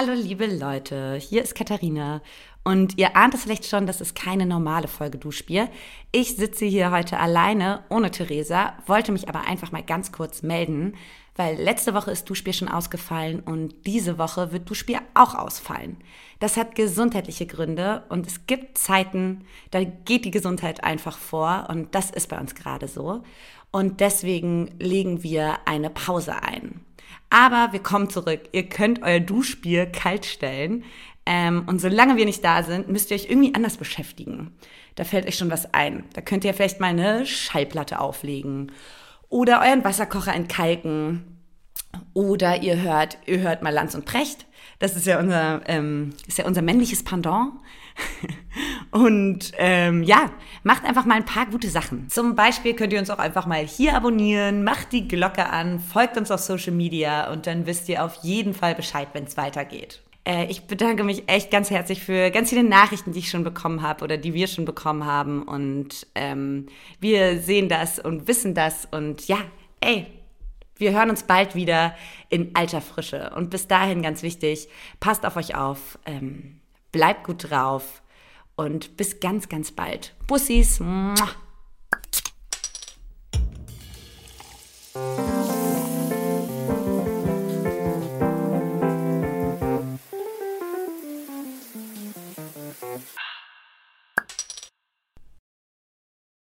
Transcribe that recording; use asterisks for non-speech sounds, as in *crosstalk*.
Hallo liebe Leute, hier ist Katharina und ihr ahnt es vielleicht schon, das ist keine normale Folge Duschbier. Ich sitze hier heute alleine ohne Theresa, wollte mich aber einfach mal ganz kurz melden, weil letzte Woche ist Duschbier schon ausgefallen und diese Woche wird Duschbier auch ausfallen. Das hat gesundheitliche Gründe und es gibt Zeiten, da geht die Gesundheit einfach vor und das ist bei uns gerade so. Und deswegen legen wir eine Pause ein. Aber wir kommen zurück. Ihr könnt euer Duschbier kalt stellen. Ähm, und solange wir nicht da sind, müsst ihr euch irgendwie anders beschäftigen. Da fällt euch schon was ein. Da könnt ihr vielleicht mal eine Schallplatte auflegen oder euren Wasserkocher entkalken. Oder ihr hört, ihr hört mal Lanz und Precht. Das ist ja unser, ähm, ist ja unser männliches Pendant. *laughs* Und ähm, ja, macht einfach mal ein paar gute Sachen. Zum Beispiel könnt ihr uns auch einfach mal hier abonnieren, macht die Glocke an, folgt uns auf Social Media und dann wisst ihr auf jeden Fall Bescheid, wenn es weitergeht. Äh, ich bedanke mich echt ganz herzlich für ganz viele Nachrichten, die ich schon bekommen habe oder die wir schon bekommen haben. Und ähm, wir sehen das und wissen das. Und ja, ey, wir hören uns bald wieder in alter Frische. Und bis dahin ganz wichtig, passt auf euch auf, ähm, bleibt gut drauf und bis ganz, ganz bald. Bussis. Muah.